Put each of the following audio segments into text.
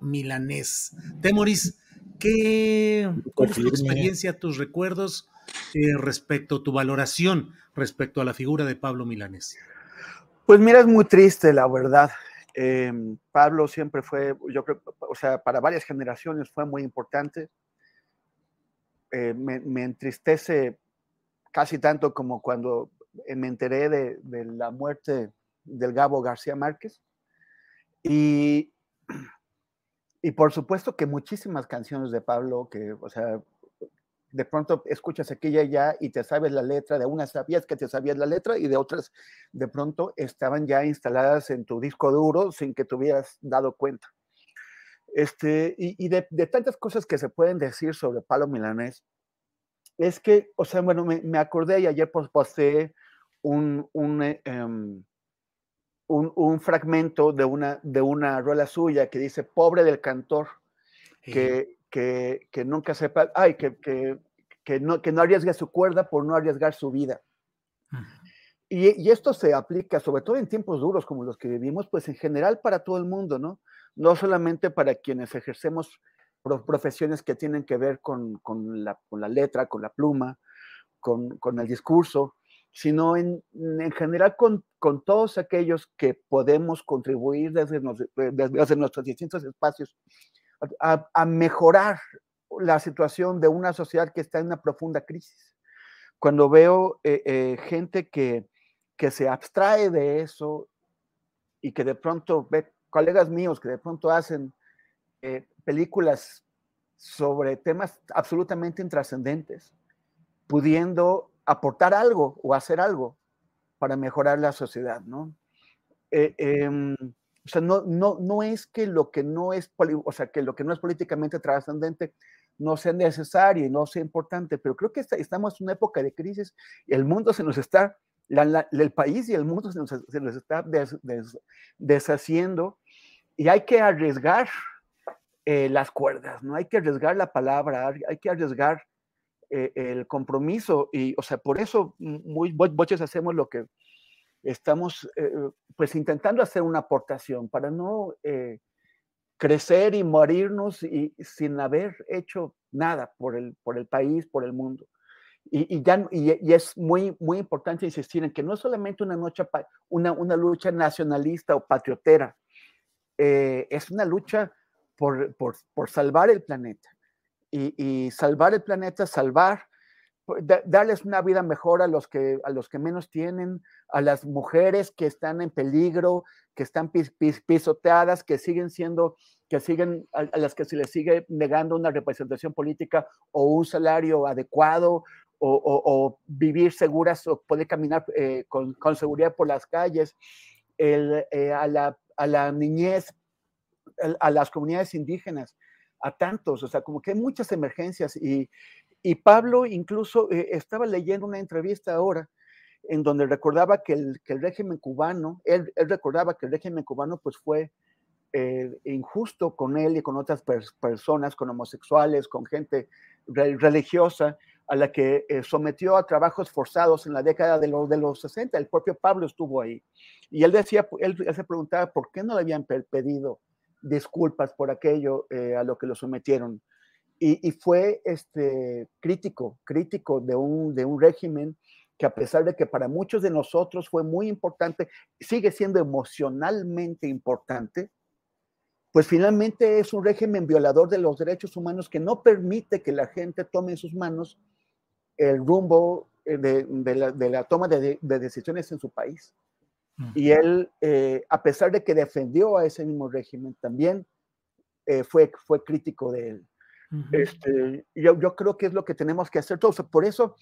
Milanés. Temoris, ¿qué, ¿cuál es tu experiencia, tus recuerdos eh, respecto a tu valoración respecto a la figura de Pablo Milanés? Pues mira, es muy triste, la verdad. Eh, Pablo siempre fue, yo creo, o sea, para varias generaciones fue muy importante. Eh, me, me, entristece casi tanto como cuando me enteré de, de, la muerte del Gabo García Márquez. Y, y por supuesto que muchísimas canciones de Pablo, que, o sea, de pronto escuchas aquella ya y te sabes la letra, de unas sabías que te sabías la letra y de otras de pronto estaban ya instaladas en tu disco duro sin que te hubieras dado cuenta. Este, y, de, tantas cosas que se pueden decir sobre Pablo Milanés, es que, o sea, bueno, me, me acordé y ayer posté un, un, um, un, un, fragmento de una, de una rueda suya que dice, pobre del cantor, que, que, que nunca sepa, ay, que, que, que, no, que no arriesgue su cuerda por no arriesgar su vida. Uh -huh. y, y, esto se aplica sobre todo en tiempos duros como los que vivimos, pues en general para todo el mundo, ¿no? No solamente para quienes ejercemos profesiones que tienen que ver con, con, la, con la, letra, con la pluma, con, con el discurso, sino en, en general con, con, todos aquellos que podemos contribuir desde, nos, desde, nuestros distintos espacios a, a, mejorar la situación de una sociedad que está en una profunda crisis. Cuando veo eh, eh, gente que, que se abstrae de eso y que de pronto ve colegas míos que de pronto hacen eh, películas sobre temas absolutamente intrascendentes, pudiendo aportar algo o hacer algo para mejorar la sociedad, ¿no? Eh, eh, o sea, no, no, no es que lo que no es, o sea, que lo que no es políticamente trascendente no sea necesario y no sea importante, pero creo que estamos en una época de crisis y el mundo se nos está, el país y el mundo se nos, está des, des, deshaciendo y hay que arriesgar eh, las cuerdas, ¿no? Hay que arriesgar la palabra, hay que arriesgar eh, el compromiso y, o sea, por eso muy muchos hacemos lo que estamos, eh, pues, intentando hacer una aportación para no eh, crecer y morirnos y, sin haber hecho nada por el, por el país, por el mundo. Y, y ya, y, y, es muy, muy importante insistir en que no es solamente una, noche, una, una lucha nacionalista o patriotera, es una lucha por, por, por salvar el planeta. Y, salvar el planeta, salvar, pues, darles una vida mejor a los, que, a los que menos tienen, a las mujeres que están en peligro, que están pis, pis, pisoteadas, que siguen siendo, que siguen, a, las que se les sigue negando una representación política o un salario adecuado. O, vivir seguras o poder caminar eh, con, seguridad por las calles, eh, a la niñez, a las comunidades indígenas, a tantos, o sea, como que hay muchas emergencias y, y Pablo incluso eh, estaba leyendo una entrevista ahora en donde recordaba que el, que el régimen cubano, él, él, recordaba que el régimen cubano pues fue eh, injusto con él y con otras per personas, con homosexuales, con gente re religiosa, a la que eh, sometió a trabajos forzados en la década de, lo, de, los 60. El propio Pablo estuvo ahí. Y él decía, él, él se preguntaba por qué no le habían pedido disculpas por aquello a lo que lo sometieron. Y, fue este, crítico, crítico de un, de un régimen que a pesar de que para muchos de nosotros fue muy importante, sigue siendo emocionalmente importante, pues finalmente es un régimen violador de los derechos humanos que no permite que la gente tome en sus manos el rumbo eh, de, la, toma de, decisiones en su país. Y él, eh, a pesar de que defendió a ese mismo régimen, también eh, fue, fue crítico de él. Este, yo, yo, creo que es lo que tenemos que hacer todos. Por eso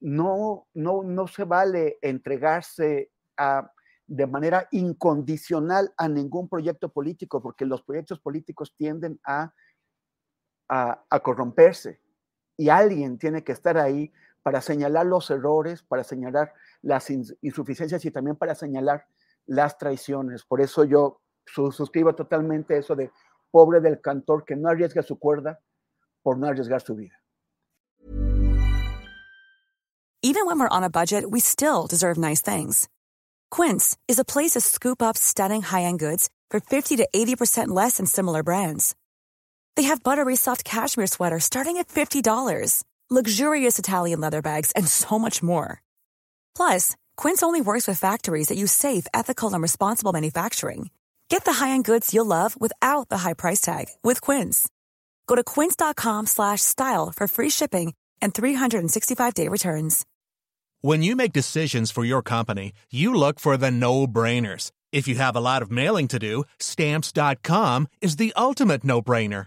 no, no, no se vale entregarse a, de manera incondicional a ningún proyecto político, porque los proyectos políticos tienden a, a, a corromperse y alguien tiene que estar ahí para señalar los errores, para señalar las insuficiencias y también para señalar las traiciones. Por eso yo suscribo totalmente eso de pobre del cantor que no arriesga su cuerda por no arriesgar su vida. Even when we're on a budget, we still deserve nice things. Quince is a place to scoop up stunning high-end goods for 50 to 80% less than similar brands. They have buttery soft cashmere sweaters starting at $50, luxurious Italian leather bags, and so much more. Plus, Quince only works with factories that use safe, ethical, and responsible manufacturing. Get the high-end goods you'll love without the high price tag with Quince. Go to quince.com slash style for free shipping and 365-day returns. When you make decisions for your company, you look for the no-brainers. If you have a lot of mailing to do, stamps.com is the ultimate no-brainer.